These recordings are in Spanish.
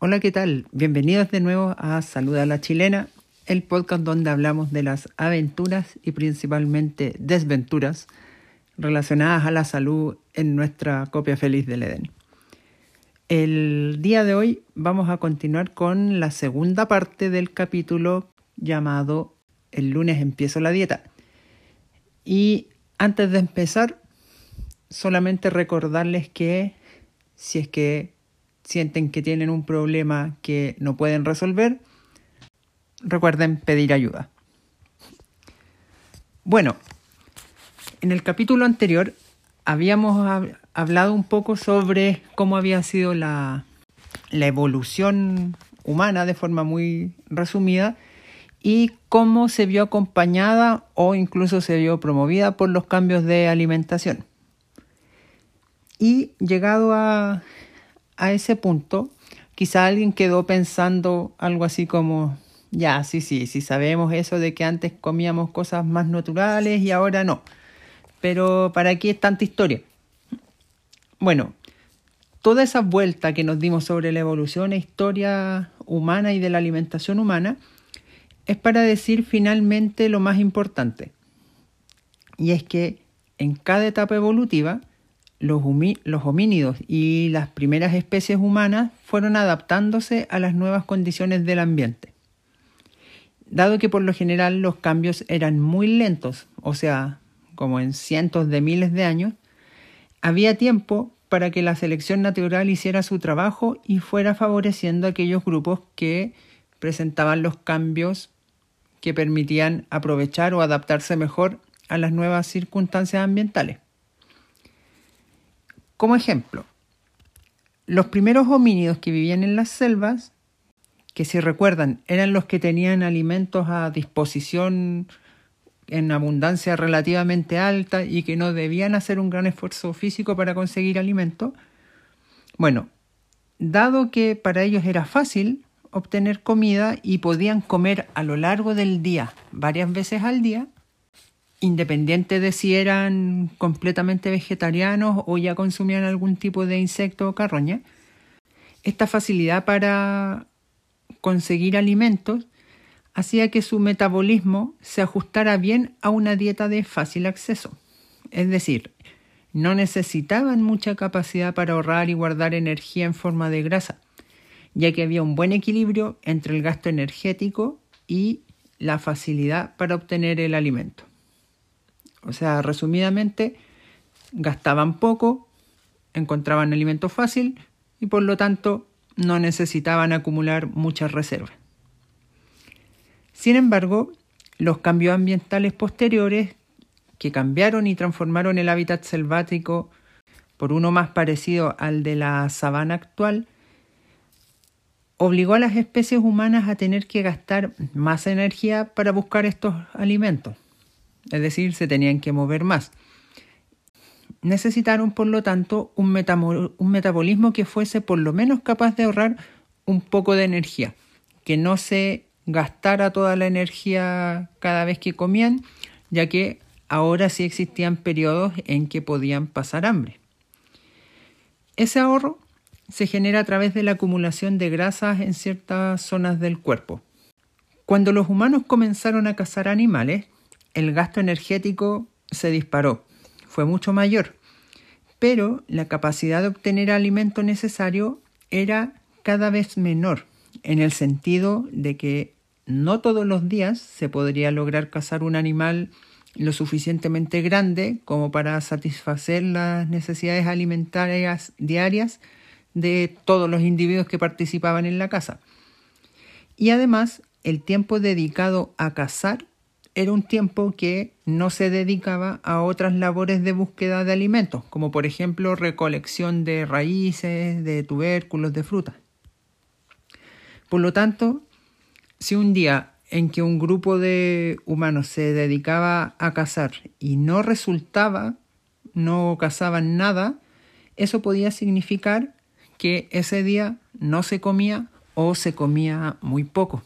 Hola, ¿qué tal? Bienvenidos de nuevo a Saluda a la Chilena, el podcast donde hablamos de las aventuras y principalmente desventuras relacionadas a la salud en nuestra copia feliz del Edén. El día de hoy vamos a continuar con la segunda parte del capítulo llamado El lunes empiezo la dieta. Y antes de empezar, solamente recordarles que si es que sienten que tienen un problema que no pueden resolver, recuerden pedir ayuda. Bueno, en el capítulo anterior habíamos hablado un poco sobre cómo había sido la, la evolución humana de forma muy resumida y cómo se vio acompañada o incluso se vio promovida por los cambios de alimentación. Y llegado a a ese punto, quizá alguien quedó pensando algo así como, ya, sí, sí, sí sabemos eso de que antes comíamos cosas más naturales y ahora no. Pero ¿para qué es tanta historia? Bueno, toda esa vuelta que nos dimos sobre la evolución e historia humana y de la alimentación humana es para decir finalmente lo más importante. Y es que en cada etapa evolutiva, los, homínidos y las primeras especies humanas fueron adaptándose a las nuevas condiciones del ambiente. Dado que por lo general los cambios eran muy lentos, o sea, como en cientos de miles de años, había tiempo para que la selección natural hiciera su trabajo y fuera favoreciendo a aquellos grupos que presentaban los cambios que permitían aprovechar o adaptarse mejor a las nuevas circunstancias ambientales. Como ejemplo, los primeros homínidos que vivían en las selvas, que si recuerdan eran los que tenían alimentos a disposición en abundancia relativamente alta y que no debían hacer un gran esfuerzo físico para conseguir alimento, bueno, dado que para ellos era fácil obtener comida y podían comer a lo largo del día varias veces al día, independiente de si eran completamente vegetarianos o ya consumían algún tipo de insecto o carroña, esta facilidad para conseguir alimentos hacía que su metabolismo se ajustara bien a una dieta de fácil acceso. Es decir, no necesitaban mucha capacidad para ahorrar y guardar energía en forma de grasa, ya que había un buen equilibrio entre el gasto energético y la facilidad para obtener el alimento. O sea, resumidamente, gastaban poco, encontraban alimento fácil y por lo tanto no necesitaban acumular muchas reservas. Sin embargo, los cambios ambientales posteriores que cambiaron y transformaron el hábitat selvático por uno más parecido al de la sabana actual, obligó a las especies humanas a tener que gastar más energía para buscar estos alimentos es decir, se tenían que mover más. Necesitaron, por lo tanto, un, metabolismo que fuese por lo menos capaz de ahorrar un poco de energía, que no se gastara toda la energía cada vez que comían, ya que ahora sí existían periodos en que podían pasar hambre. Ese ahorro se genera a través de la acumulación de grasas en ciertas zonas del cuerpo. Cuando los humanos comenzaron a cazar animales, el gasto energético se disparó, fue mucho mayor, pero la capacidad de obtener alimento necesario era cada vez menor, en el sentido de que no todos los días se podría lograr cazar un animal lo suficientemente grande como para satisfacer las necesidades alimentarias diarias de todos los individuos que participaban en la caza. Y además, el tiempo dedicado a cazar era un tiempo que no se dedicaba a otras labores de búsqueda de alimentos, como por ejemplo recolección de raíces, de tubérculos, de frutas. Por lo tanto, si un día en que un grupo de humanos se dedicaba a cazar y no resultaba, no cazaban nada, eso podía significar que ese día no se comía o se comía muy poco.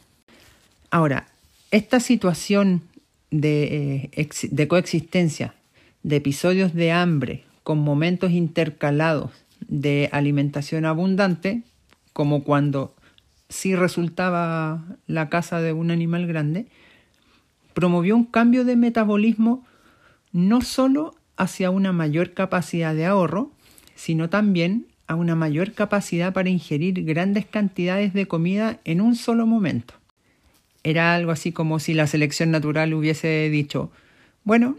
Ahora, esta situación de, eh, de coexistencia de episodios de hambre con momentos intercalados de alimentación abundante, como cuando sí resultaba la caza de un animal grande, promovió un cambio de metabolismo no solo hacia una mayor capacidad de ahorro, sino también a una mayor capacidad para ingerir grandes cantidades de comida en un solo momento. Era algo así como si la selección natural hubiese dicho, bueno,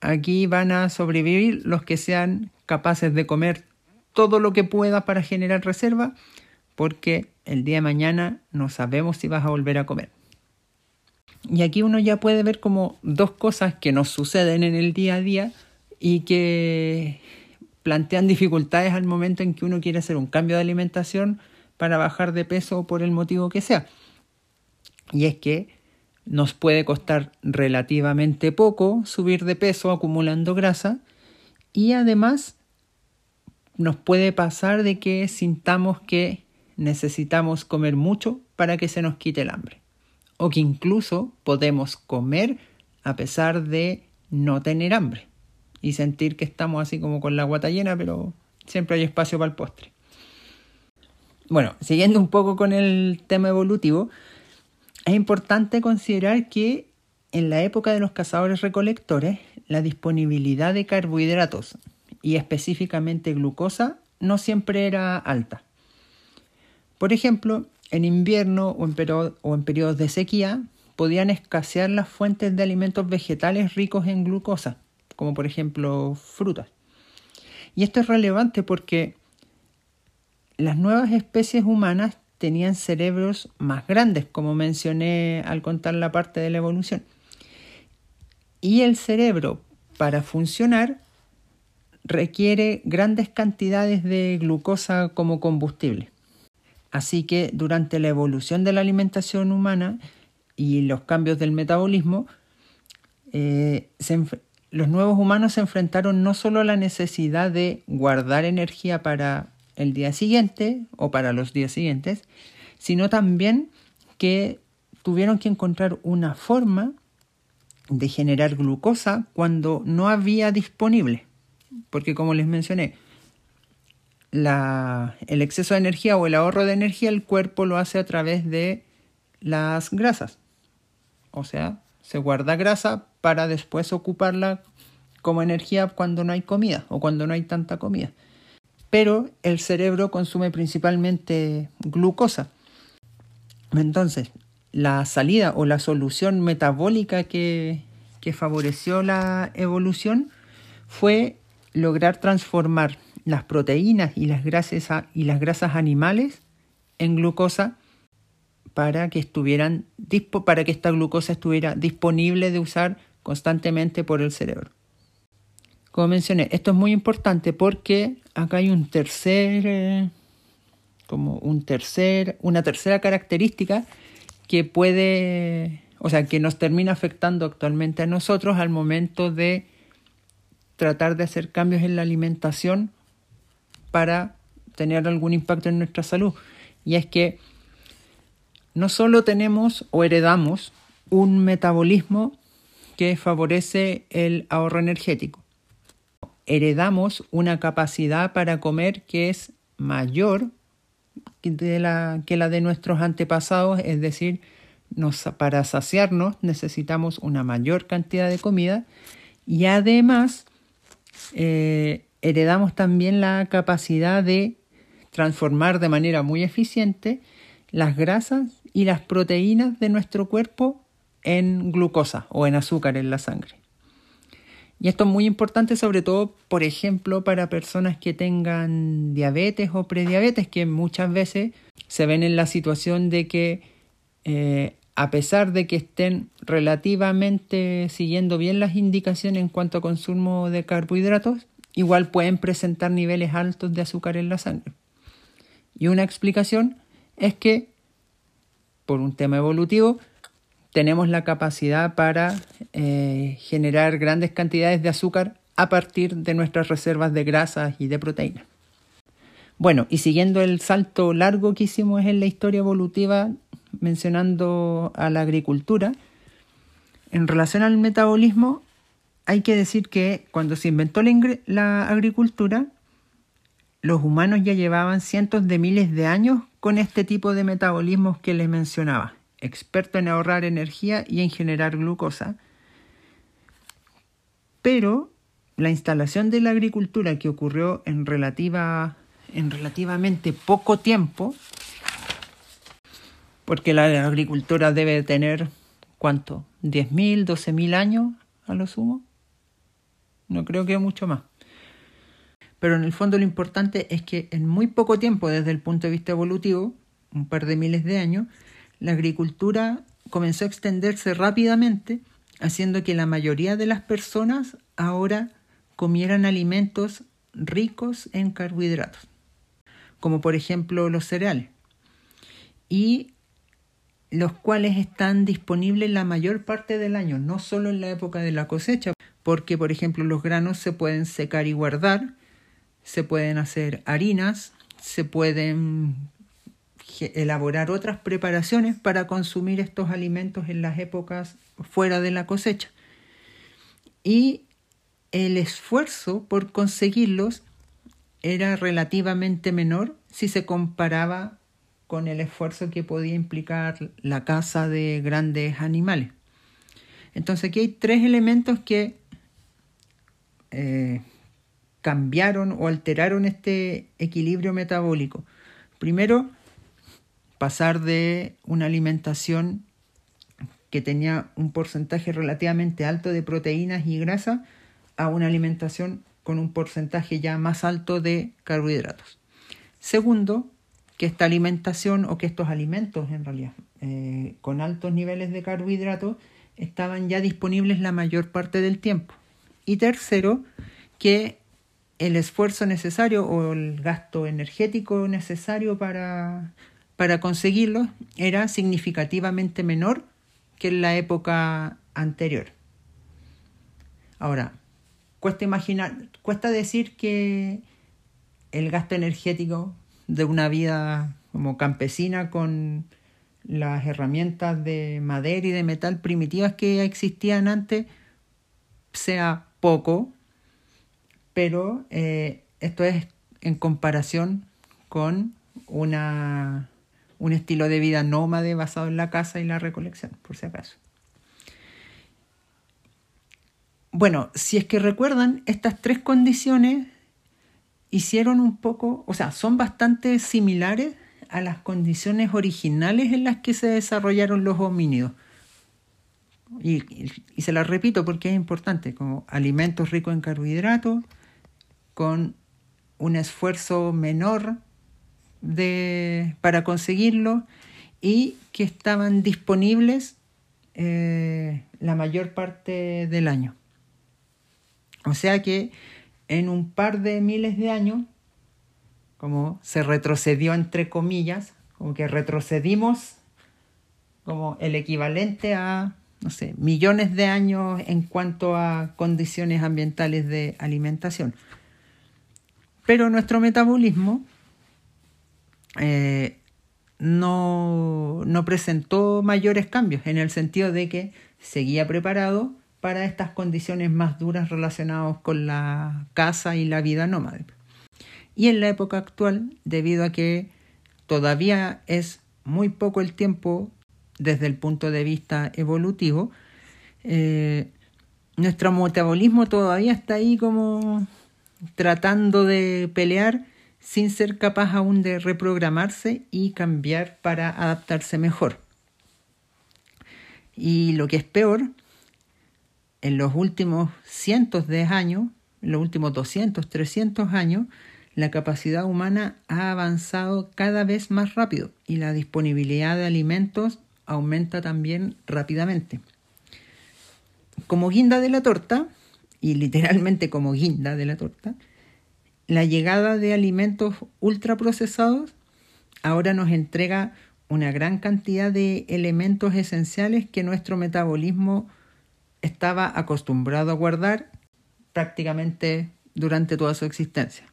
aquí van a sobrevivir los que sean capaces de comer todo lo que pueda para generar reserva, porque el día de mañana no sabemos si vas a volver a comer. Y aquí uno ya puede ver como dos cosas que nos suceden en el día a día y que plantean dificultades al momento en que uno quiere hacer un cambio de alimentación para bajar de peso por el motivo que sea. Y es que nos puede costar relativamente poco subir de peso acumulando grasa y además nos puede pasar de que sintamos que necesitamos comer mucho para que se nos quite el hambre o que incluso podemos comer a pesar de no tener hambre y sentir que estamos así como con la guata llena, pero siempre hay espacio para el postre. Bueno, siguiendo un poco con el tema evolutivo, es importante considerar que en la época de los cazadores recolectores, la disponibilidad de carbohidratos y específicamente glucosa no siempre era alta. Por ejemplo, en invierno o en, o en periodos de sequía podían escasear las fuentes de alimentos vegetales ricos en glucosa, como por ejemplo frutas. Y esto es relevante porque las nuevas especies humanas tenían cerebros más grandes, como mencioné al contar la parte de la evolución. Y el cerebro, para funcionar, requiere grandes cantidades de glucosa como combustible. Así que durante la evolución de la alimentación humana y los cambios del metabolismo, eh, se, los nuevos humanos se enfrentaron no solo a la necesidad de guardar energía para el día siguiente o para los días siguientes, sino también que tuvieron que encontrar una forma de generar glucosa cuando no había disponible. Porque como les mencioné, la, el exceso de energía o el ahorro de energía el cuerpo lo hace a través de las grasas. O sea, se guarda grasa para después ocuparla como energía cuando no hay comida o cuando no hay tanta comida. Pero el cerebro consume principalmente glucosa. Entonces, la salida o la solución metabólica que, que favoreció la evolución fue lograr transformar las proteínas y las grasas, y las grasas animales en glucosa para que estuvieran para que esta glucosa estuviera disponible de usar constantemente por el cerebro. Como mencioné, esto es muy importante porque acá hay un tercer eh, como un tercer una tercera característica que puede, o sea, que nos termina afectando actualmente a nosotros al momento de tratar de hacer cambios en la alimentación para tener algún impacto en nuestra salud. Y es que no solo tenemos o heredamos un metabolismo que favorece el ahorro energético, heredamos una capacidad para comer que es mayor que la, de nuestros antepasados, es decir, para saciarnos necesitamos una mayor cantidad de comida y además eh, heredamos también la capacidad de transformar de manera muy eficiente las grasas y las proteínas de nuestro cuerpo en glucosa o en azúcar en la sangre. Y esto es muy importante sobre todo, por ejemplo, para personas que tengan diabetes o prediabetes, que muchas veces se ven en la situación de que eh, a pesar de que estén relativamente siguiendo bien las indicaciones en cuanto a consumo de carbohidratos, igual pueden presentar niveles altos de azúcar en la sangre. Y una explicación es que por un tema evolutivo, tenemos la capacidad para eh, generar grandes cantidades de azúcar a partir de nuestras reservas de grasas y de proteínas. Bueno, y siguiendo el salto largo que hicimos en la historia evolutiva mencionando a la agricultura, En relación al metabolismo, hay que decir que cuando se inventó la, agricultura, los humanos ya llevaban cientos de miles de años con este tipo de metabolismos que les mencionaba, experto en ahorrar energía y en generar glucosa. Pero la instalación de la agricultura que ocurrió en, relativa, en relativamente poco tiempo, porque la agricultura debe tener, ¿cuánto? ¿10.000, 12.000 años a lo sumo? No creo que mucho más. Pero en el fondo lo importante es que en muy poco tiempo, desde el punto de vista evolutivo, un par de miles de años, la agricultura comenzó a extenderse rápidamente, haciendo que la mayoría de las personas ahora comieran alimentos ricos en carbohidratos, como por ejemplo los cereales, y los cuales están disponibles la mayor parte del año, no solo en la época de la cosecha, porque por ejemplo los granos se pueden secar y guardar, se pueden hacer harinas, se pueden elaborar otras preparaciones para consumir estos alimentos en las épocas fuera de la cosecha. Y el esfuerzo por conseguirlos era relativamente menor si se comparaba con el esfuerzo que podía implicar la caza de grandes animales. Entonces aquí hay tres elementos que eh, cambiaron o alteraron este equilibrio metabólico. Primero, pasar de una alimentación que tenía un porcentaje relativamente alto de proteínas y grasa a una alimentación con un porcentaje ya más alto de carbohidratos. Segundo, que esta alimentación o que estos alimentos en realidad eh, con altos niveles de carbohidratos estaban ya disponibles la mayor parte del tiempo. Y tercero, que el esfuerzo necesario o el gasto energético necesario para, para conseguirlo era significativamente menor que en la época anterior. Ahora, cuesta imaginar, cuesta decir que el gasto energético de una vida como campesina con las herramientas de madera y de metal primitivas que existían antes sea poco, pero eh, esto es en comparación con una, un estilo de vida nómade basado en la caza y la recolección, por si acaso. Bueno, si es que recuerdan, estas tres condiciones hicieron un poco, o sea, son bastante similares a las condiciones originales en las que se desarrollaron los homínidos. Y, se las repito porque es importante, como alimentos ricos en carbohidratos, con un esfuerzo menor de, para conseguirlo y que estaban disponibles eh, la mayor parte del año. O sea que en un par de miles de años, como se retrocedió entre comillas, como que retrocedimos como el equivalente a, no sé, millones de años en cuanto a condiciones ambientales de alimentación. Pero nuestro metabolismo eh, no, no presentó mayores cambios en el sentido de que seguía preparado para estas condiciones más duras relacionadas con la caza y la vida nómade. Y en la época actual, debido a que todavía es muy poco el tiempo desde el punto de vista evolutivo, eh, nuestro metabolismo todavía está ahí como tratando de pelear sin ser capaz aún de reprogramarse y cambiar para adaptarse mejor. Y lo que es peor en los últimos cientos de años, en los últimos 200, 300 años, la capacidad humana ha avanzado cada vez más rápido y la disponibilidad de alimentos aumenta también rápidamente. Como guinda de la torta, y literalmente como guinda de la torta, la llegada de alimentos ultraprocesados ahora nos entrega una gran cantidad de elementos esenciales que nuestro metabolismo estaba acostumbrado a guardar prácticamente durante toda su existencia.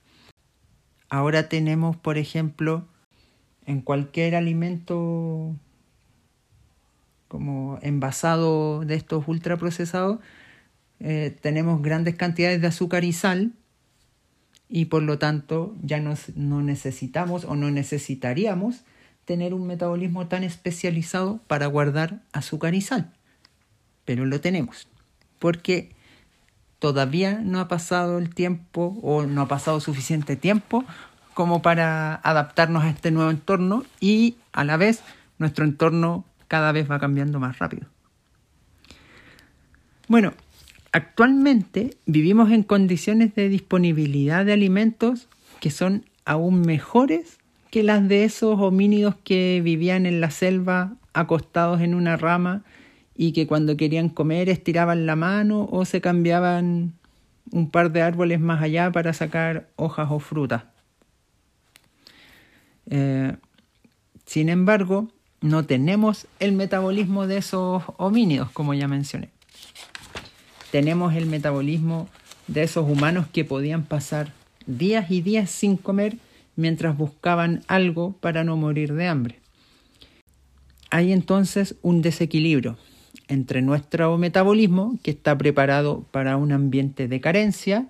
Ahora tenemos, por ejemplo, en cualquier alimento como envasado de estos ultraprocesados, eh, tenemos grandes cantidades de azúcar y sal y por lo tanto ya no necesitamos o no necesitaríamos tener un metabolismo tan especializado para guardar azúcar y sal. Pero lo tenemos, porque todavía no ha pasado el tiempo o no ha pasado suficiente tiempo como para adaptarnos a este nuevo entorno y a la vez nuestro entorno cada vez va cambiando más rápido. Bueno, actualmente vivimos en condiciones de disponibilidad de alimentos que son aún mejores que las de esos homínidos que vivían en la selva acostados en una rama y que cuando querían comer estiraban la mano o se cambiaban un par de árboles más allá para sacar hojas o frutas. Eh, sin embargo, no tenemos el metabolismo de esos homínidos, como ya mencioné. Tenemos el metabolismo de esos humanos que podían pasar días y días sin comer mientras buscaban algo para no morir de hambre. Hay entonces un desequilibrio entre nuestro metabolismo, que está preparado para un ambiente de carencia,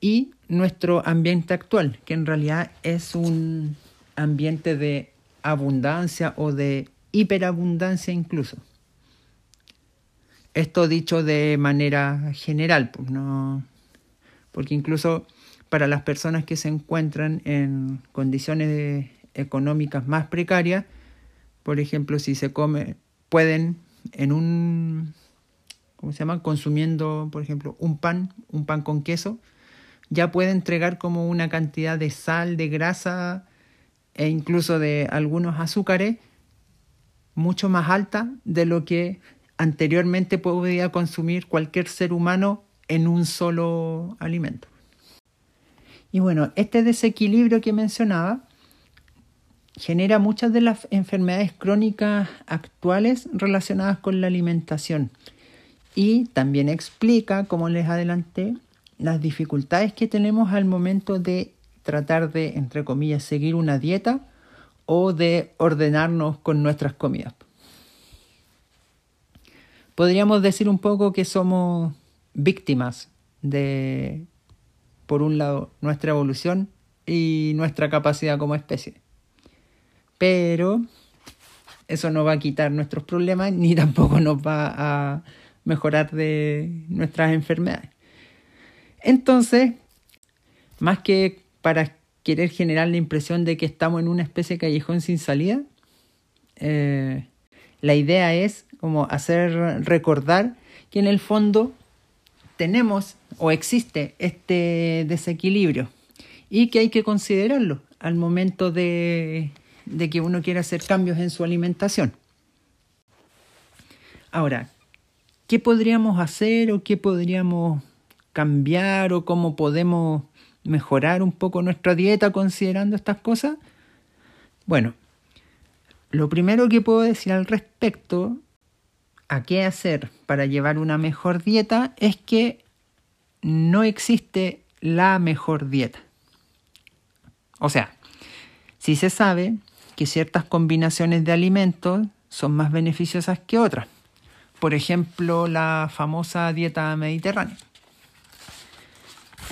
y nuestro ambiente actual, que en realidad es un ambiente de abundancia o de hiperabundancia incluso. Esto dicho de manera general, pues no, porque incluso para las personas que se encuentran en condiciones económicas más precarias, por ejemplo, si se come, pueden en un, ¿cómo se llama? Consumiendo, por ejemplo, un pan, un pan con queso, ya puede entregar como una cantidad de sal, de grasa e incluso de algunos azúcares mucho más alta de lo que anteriormente podía consumir cualquier ser humano en un solo alimento. Y bueno, este desequilibrio que mencionaba genera muchas de las enfermedades crónicas actuales relacionadas con la alimentación. Y también explica, como les adelanté, las dificultades que tenemos al momento de tratar de, entre comillas, seguir una dieta o de ordenarnos con nuestras comidas. Podríamos decir un poco que somos víctimas de por un lado, nuestra evolución y nuestra capacidad como especie. Pero eso no va a quitar nuestros problemas ni tampoco nos va a mejorar de nuestras enfermedades. Entonces, más que para querer generar la impresión de que estamos en una especie de callejón sin salida, eh, la idea es como hacer recordar que en el fondo tenemos o existe este desequilibrio y que hay que considerarlo al momento de, que uno quiera hacer cambios en su alimentación. Ahora, ¿qué podríamos hacer o qué podríamos cambiar o cómo podemos mejorar un poco nuestra dieta considerando estas cosas? Bueno, lo primero que puedo decir al respecto a qué hacer para llevar una mejor dieta es que no existe la mejor dieta. O sea, si se sabe que ciertas combinaciones de alimentos son más beneficiosas que otras. Por ejemplo, la famosa dieta mediterránea.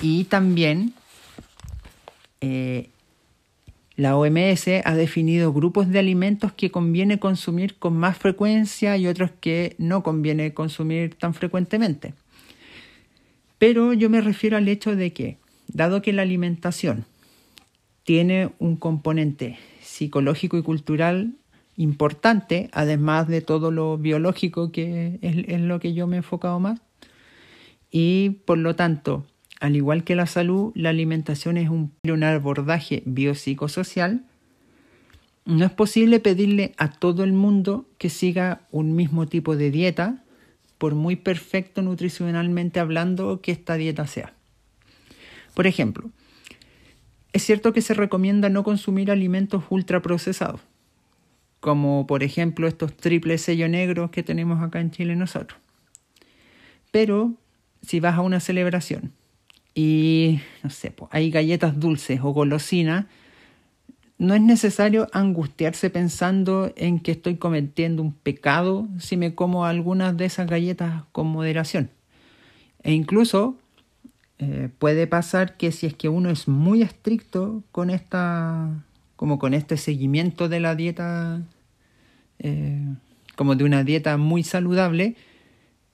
Y también eh, la OMS ha definido grupos de alimentos que conviene consumir con más frecuencia y otros que no conviene consumir tan frecuentemente. Pero yo me refiero al hecho de que, dado que la alimentación tiene un componente psicológico y cultural importante, además de todo lo biológico que es, lo que yo me he enfocado más, y por lo tanto al igual que la salud, la alimentación es un, abordaje biopsicosocial. No es posible pedirle a todo el mundo que siga un mismo tipo de dieta, por muy perfecto nutricionalmente hablando que esta dieta sea. Por ejemplo, es cierto que se recomienda no consumir alimentos ultraprocesados, como por ejemplo estos triples sello negros que tenemos acá en Chile nosotros. Pero si vas a una celebración y, no sé, hay galletas dulces o golosinas, no es necesario angustiarse pensando en que estoy cometiendo un pecado si me como algunas de esas galletas con moderación. E incluso eh, puede pasar que si es que uno es muy estricto con esta, como con este seguimiento de la dieta, eh, como de una dieta muy saludable,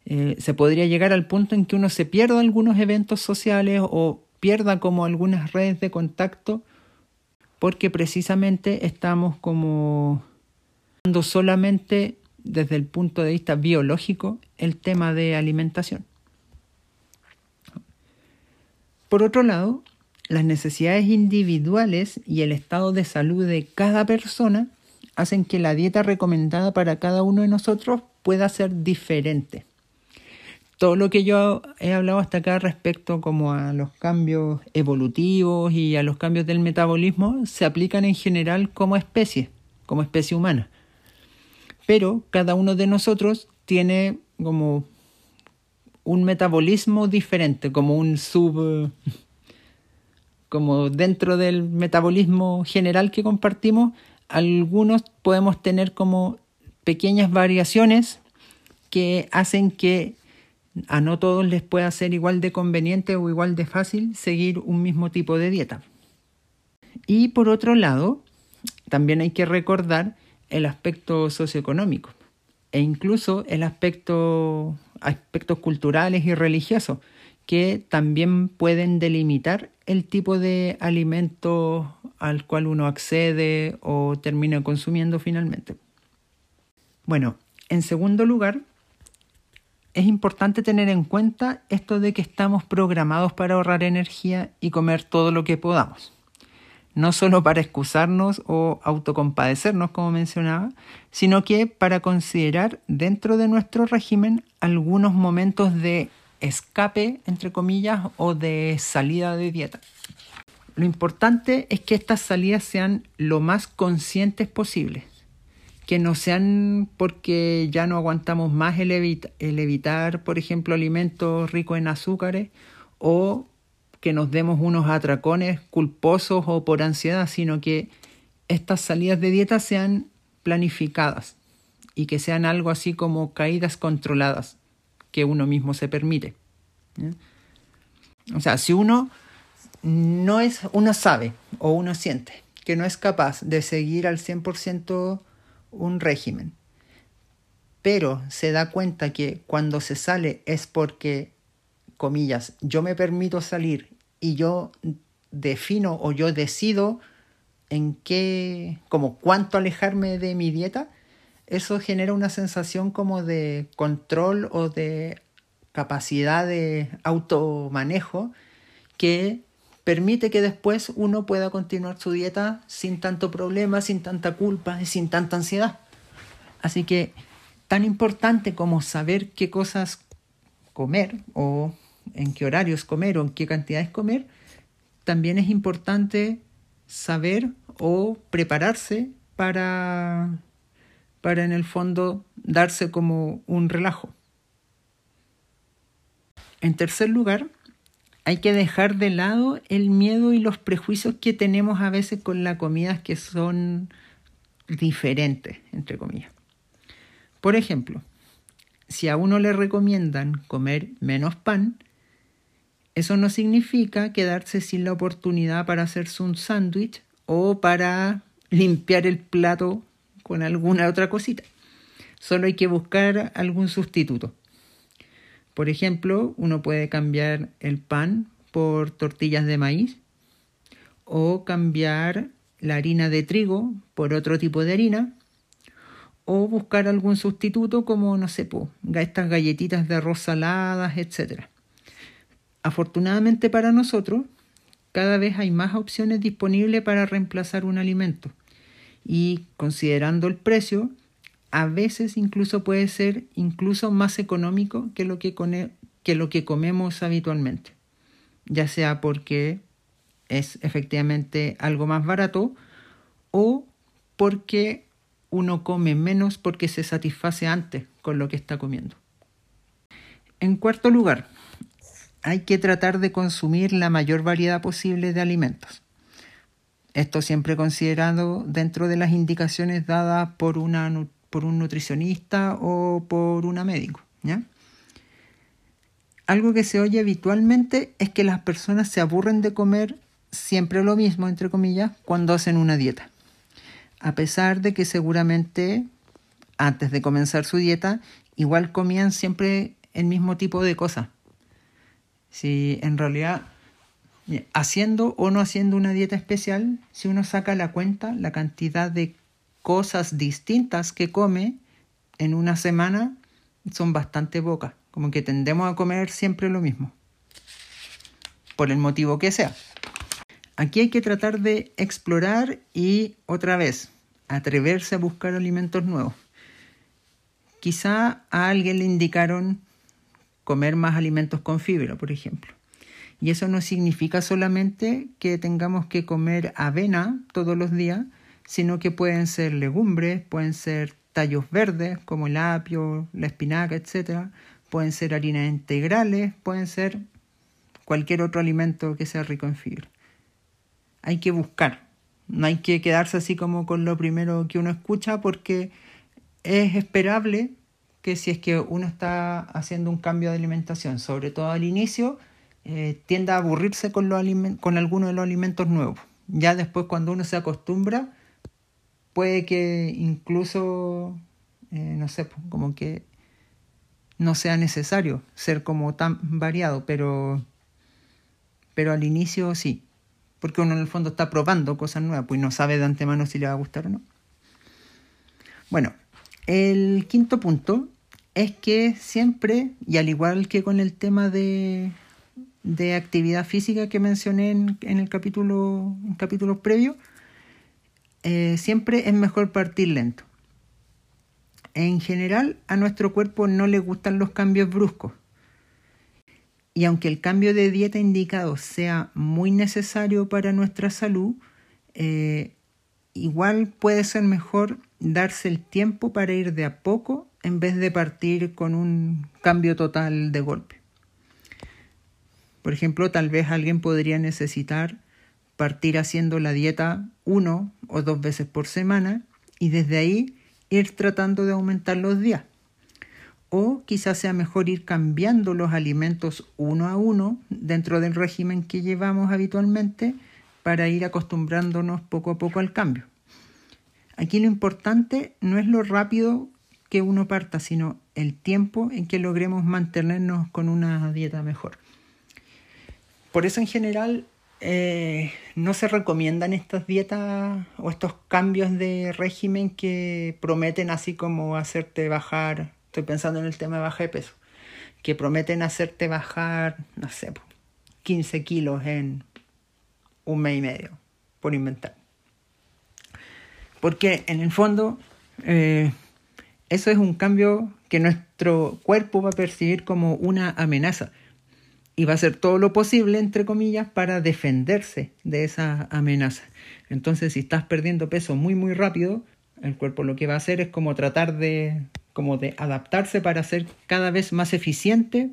eh, se podría llegar al punto en que uno se pierda algunos eventos sociales o pierda como algunas redes de contacto porque precisamente estamos como solamente desde el punto de vista biológico el tema de alimentación. Por otro lado, las necesidades individuales y el estado de salud de cada persona hacen que la dieta recomendada para cada uno de nosotros pueda ser diferente todo lo que yo he hablado hasta acá respecto como a los cambios evolutivos y a los cambios del metabolismo se aplican en general como especie, como especie humana. Pero cada uno de nosotros tiene como un metabolismo diferente, como un sub como dentro del metabolismo general que compartimos, algunos podemos tener como pequeñas variaciones que hacen que a no todos les pueda ser igual de conveniente o igual de fácil seguir un mismo tipo de dieta. Y por otro lado, también hay que recordar el aspecto socioeconómico e incluso el aspecto aspectos culturales y religiosos que también pueden delimitar el tipo de alimento al cual uno accede o termina consumiendo finalmente. Bueno, en segundo lugar, es importante tener en cuenta esto de que estamos programados para ahorrar energía y comer todo lo que podamos. No solo para excusarnos o autocompadecernos, como mencionaba, sino que para considerar dentro de nuestro régimen algunos momentos de escape, entre comillas, o de salida de dieta. Lo importante es que estas salidas sean lo más conscientes posibles que no sean porque ya no aguantamos más el, el evitar, por ejemplo, alimentos ricos en azúcares o que nos demos unos atracones culposos o por ansiedad, sino que estas salidas de dieta sean planificadas y que sean algo así como caídas controladas que uno mismo se permite. O sea, si uno no es, uno sabe o uno siente que no es capaz de seguir al 100% un régimen, pero se da cuenta que cuando se sale es porque, comillas, yo me permito salir y yo defino o yo decido en qué, como cuánto alejarme de mi dieta, eso genera una sensación como de control o de capacidad de automanejo que permite que después uno pueda continuar su dieta sin tanto problema, sin tanta culpa y sin tanta ansiedad. Así que tan importante como saber qué cosas comer o en qué horarios comer o en qué cantidades comer, también es importante saber o prepararse para, para en el fondo darse como un relajo. En tercer lugar, hay que dejar de lado el miedo y los prejuicios que tenemos a veces con las comidas que son diferentes, entre comillas. Por ejemplo, si a uno le recomiendan comer menos pan, eso no significa quedarse sin la oportunidad para hacerse un sándwich o para limpiar el plato con alguna otra cosita. Solo hay que buscar algún sustituto. Por ejemplo, uno puede cambiar el pan por tortillas de maíz o cambiar la harina de trigo por otro tipo de harina o buscar algún sustituto como, no sé, estas galletitas de arroz saladas, etc. Afortunadamente para nosotros, cada vez hay más opciones disponibles para reemplazar un alimento y considerando el precio, a veces incluso puede ser incluso más económico que lo que, que, lo que comemos habitualmente, ya sea porque es efectivamente algo más barato o porque uno come menos porque se satisface antes con lo que está comiendo. En cuarto lugar, hay que tratar de consumir la mayor variedad posible de alimentos. Esto siempre considerado dentro de las indicaciones dadas por, una, por un nutricionista o por una médico. ¿ya? Algo que se oye habitualmente es que las personas se aburren de comer siempre lo mismo, entre comillas, cuando hacen una dieta. A pesar de que seguramente antes de comenzar su dieta, igual comían siempre el mismo tipo de cosas. Si en realidad, haciendo o no haciendo una dieta especial, si uno saca la cuenta, la cantidad de cosas distintas que come en una semana son bastante pocas. Como que tendemos a comer siempre lo mismo. Por el motivo que sea. Aquí hay que tratar de explorar y otra vez atreverse a buscar alimentos nuevos. Quizá a alguien le indicaron comer más alimentos con fibra, por ejemplo. Y eso no significa solamente que tengamos que comer avena todos los días, sino que pueden ser legumbres, pueden ser tallos verdes como el apio, la espinaca, etc. Pueden ser harinas integrales, pueden ser cualquier otro alimento que sea rico en fibra. Hay que buscar, no hay que quedarse así como con lo primero que uno escucha porque es esperable que si es que uno está haciendo un cambio de alimentación, sobre todo al inicio, eh, tienda a aburrirse con, con algunos de los alimentos nuevos. Ya después cuando uno se acostumbra, puede que incluso, eh, no sé, como que no sea necesario ser como tan variado, pero, pero al inicio sí, porque uno en el fondo está probando cosas nuevas, pues no sabe de antemano si le va a gustar o no. Bueno, el quinto punto es que siempre, y al igual que con el tema de, de actividad física que mencioné en, el capítulo, en capítulo previo, eh, siempre es mejor partir lento. En general, a nuestro cuerpo no le gustan los cambios bruscos. Y aunque el cambio de dieta indicado sea muy necesario para nuestra salud, eh, igual puede ser mejor darse el tiempo para ir de a poco en vez de partir con un cambio total de golpe. Por ejemplo, tal vez alguien podría necesitar partir haciendo la dieta uno o dos veces por semana y desde ahí ir tratando de aumentar los días. O quizás sea mejor ir cambiando los alimentos uno a uno dentro del régimen que llevamos habitualmente para ir acostumbrándonos poco a poco al cambio. Aquí lo importante no es lo rápido que uno parta, sino el tiempo en que logremos mantenernos con una dieta mejor. Por eso en general eh, no se recomiendan estas dietas o estos cambios de régimen que prometen así como hacerte bajar, estoy pensando en el tema de baja de peso, que prometen hacerte bajar, no sé, 15 kilos en un mes y medio, por inventar. Porque en el fondo eh, eso es un cambio que nuestro cuerpo va a percibir como una amenaza y va a hacer todo lo posible, entre comillas, para defenderse de esa amenaza. Entonces, si estás perdiendo peso muy, muy rápido, el cuerpo lo que va a hacer es como tratar de, como de adaptarse para ser cada vez más eficiente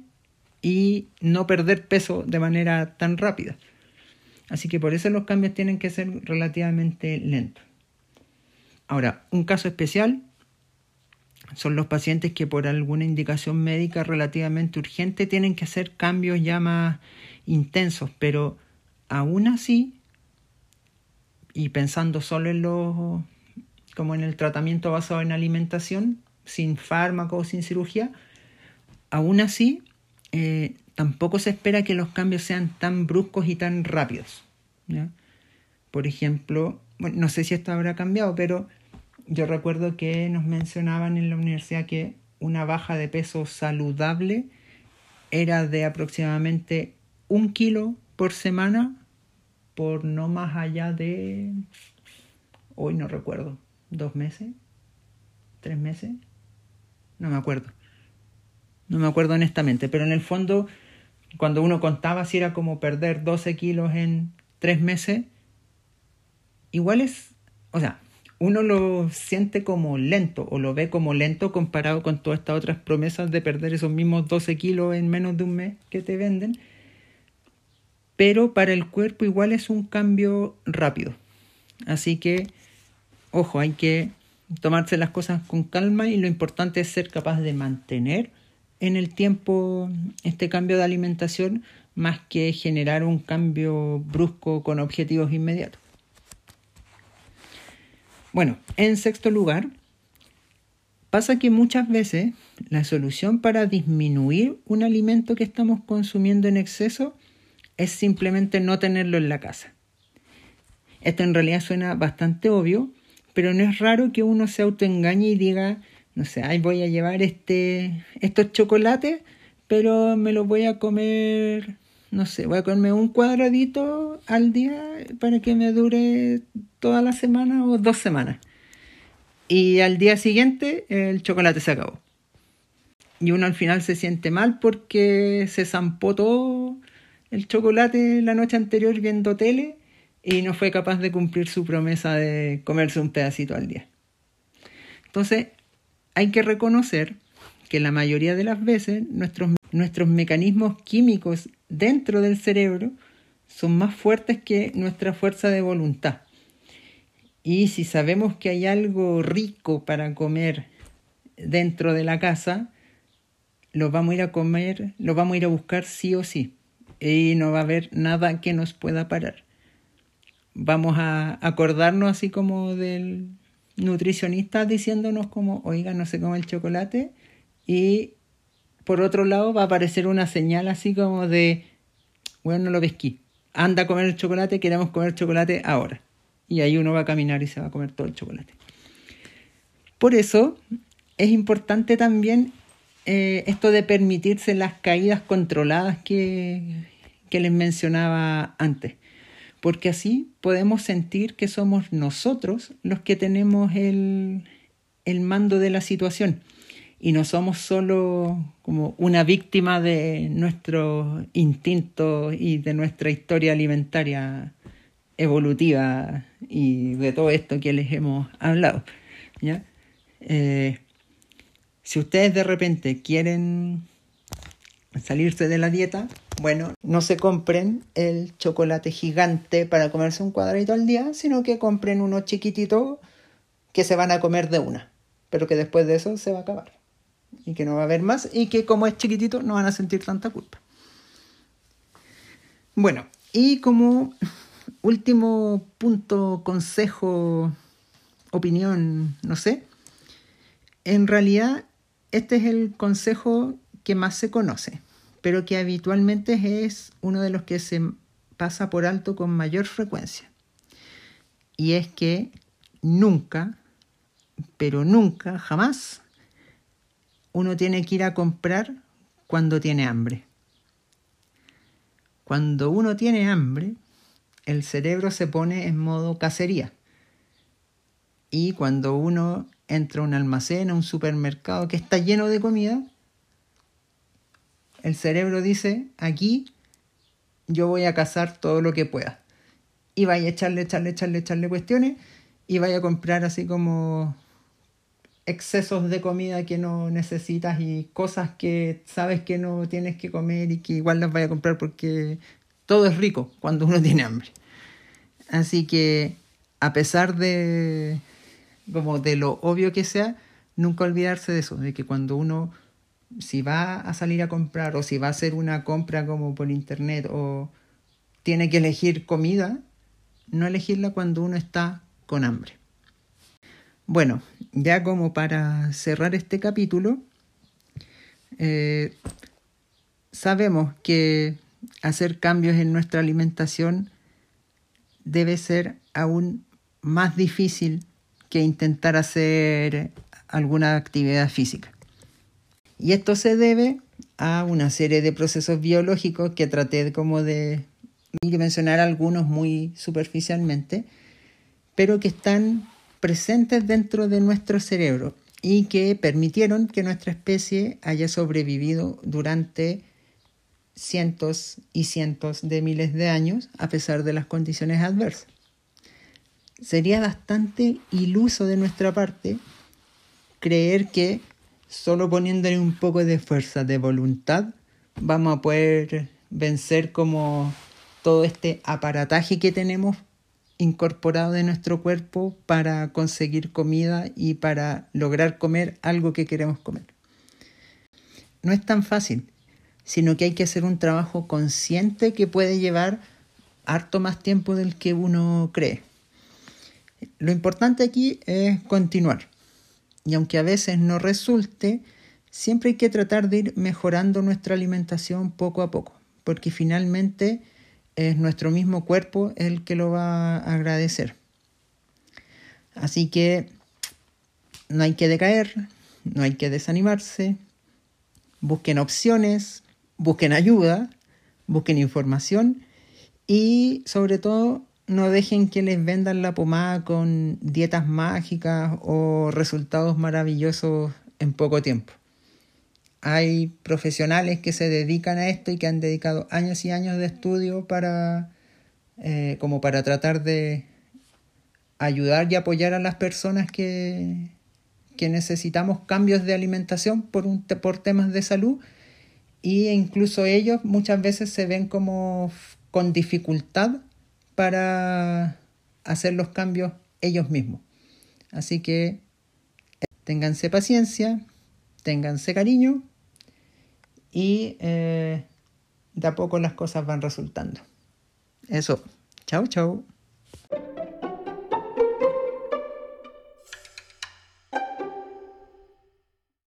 y no perder peso de manera tan rápida. Así que por eso los cambios tienen que ser relativamente lentos. Ahora, un caso especial son los pacientes que por alguna indicación médica relativamente urgente tienen que hacer cambios ya más intensos, pero aún así, y pensando solo en los como en el tratamiento basado en alimentación, sin fármacos, sin cirugía, aún así eh, tampoco se espera que los cambios sean tan bruscos y tan rápidos. Por ejemplo, bueno, no sé si esto habrá cambiado, pero yo recuerdo que nos mencionaban en la universidad que una baja de peso saludable era de aproximadamente un kilo por semana por no más allá de, hoy no recuerdo, dos meses, tres meses, no me acuerdo. No me acuerdo honestamente, pero en el fondo, cuando uno contaba si era como perder 12 kilos en tres meses, igual es, o sea, uno lo siente como lento o lo ve como lento comparado con todas estas otras promesas de perder esos mismos 12 kilos en menos de un mes que te venden. Pero para el cuerpo igual es un cambio rápido. Así que, ojo, hay que tomarse las cosas con calma y lo importante es ser capaz de mantener en el tiempo este cambio de alimentación más que generar un cambio brusco con objetivos inmediatos. Bueno, en sexto lugar, pasa que muchas veces la solución para disminuir un alimento que estamos consumiendo en exceso es simplemente no tenerlo en la casa. Esto en realidad suena bastante obvio, pero no es raro que uno se autoengañe y diga, no sé, ay, voy a llevar este, estos chocolates, pero me los voy a comer, no sé, voy a comerme un cuadradito al día para que me dure toda la semana o dos semanas. Y al día siguiente el chocolate se acabó. Y uno al final se siente mal porque se zampó todo el chocolate la noche anterior viendo tele y no fue capaz de cumplir su promesa de comerse un pedacito al día. Entonces, hay que reconocer que la mayoría de las veces nuestros, nuestros mecanismos químicos dentro del cerebro son más fuertes que nuestra fuerza de voluntad. Y si sabemos que hay algo rico para comer dentro de la casa, lo vamos a ir a comer, lo vamos a ir a buscar sí o sí. Y no va a haber nada que nos pueda parar vamos a acordarnos así como del nutricionista diciéndonos como, oiga, no se come el chocolate. Y por otro lado va a aparecer una señal así como de, bueno, no lo pesquí. Anda a comer el chocolate, queremos comer chocolate ahora. Y ahí uno va a caminar y se va a comer todo el chocolate. Por eso es importante también eh, esto de permitirse las caídas controladas que, que les mencionaba antes porque así podemos sentir que somos nosotros los que tenemos el, mando de la situación y no somos solo como una víctima de nuestro instinto y de nuestra historia alimentaria evolutiva y de todo esto que les hemos hablado. Eh, si ustedes de repente quieren salirse de la dieta, bueno, no se compren el chocolate gigante para comerse un cuadradito al día, sino que compren uno chiquitito que se van a comer de una, pero que después de eso se va a acabar y que no va a haber más y que como es chiquitito no van a sentir tanta culpa. Bueno, y como último punto, consejo, opinión, no sé, en realidad este es el consejo que más se conoce pero que habitualmente es uno de los que se pasa por alto con mayor frecuencia. Y es que nunca, pero nunca, jamás, uno tiene que ir a comprar cuando tiene hambre. Cuando uno tiene hambre, el cerebro se pone en modo cacería. Y cuando uno entra a un almacén, a un supermercado que está lleno de comida, el cerebro dice, aquí yo voy a cazar todo lo que pueda. Y vaya a echarle, echarle, echarle, echarle cuestiones y vaya a comprar así como excesos de comida que no necesitas y cosas que sabes que no tienes que comer y que igual las vaya a comprar porque todo es rico cuando uno tiene hambre. Así que a pesar de como de lo obvio que sea, nunca olvidarse de eso, de que cuando uno si va a salir a comprar o si va a hacer una compra como por internet o tiene que elegir comida, no elegirla cuando uno está con hambre. Bueno, ya como para cerrar este capítulo, eh, sabemos que hacer cambios en nuestra alimentación debe ser aún más difícil que intentar hacer alguna actividad física. Y esto se debe a una serie de procesos biológicos que traté como de mencionar algunos muy superficialmente, pero que están presentes dentro de nuestro cerebro y que permitieron que nuestra especie haya sobrevivido durante cientos y cientos de miles de años a pesar de las condiciones adversas. Sería bastante iluso de nuestra parte creer que solo poniéndole un poco de fuerza, de voluntad, vamos a poder vencer como todo este aparataje que tenemos incorporado de nuestro cuerpo para conseguir comida y para lograr comer algo que queremos comer. No es tan fácil, sino que hay que hacer un trabajo consciente que puede llevar harto más tiempo del que uno cree. Lo importante aquí es continuar. Y aunque a veces no resulte, siempre hay que tratar de ir mejorando nuestra alimentación poco a poco, porque finalmente es nuestro mismo cuerpo el que lo va a agradecer. Así que no hay que decaer, no hay que desanimarse, busquen opciones, busquen ayuda, busquen información y sobre todo no dejen que les vendan la pomada con dietas mágicas o resultados maravillosos en poco tiempo. Hay profesionales que se dedican a esto y que han dedicado años y años de estudio para eh, como para tratar de ayudar y apoyar a las personas que, que necesitamos cambios de alimentación por, un, por temas de salud y incluso ellos muchas veces se ven como con dificultad para hacer los cambios ellos mismos. Así que ténganse paciencia, ténganse cariño y eh, de a poco las cosas van resultando. Eso, chao, chao.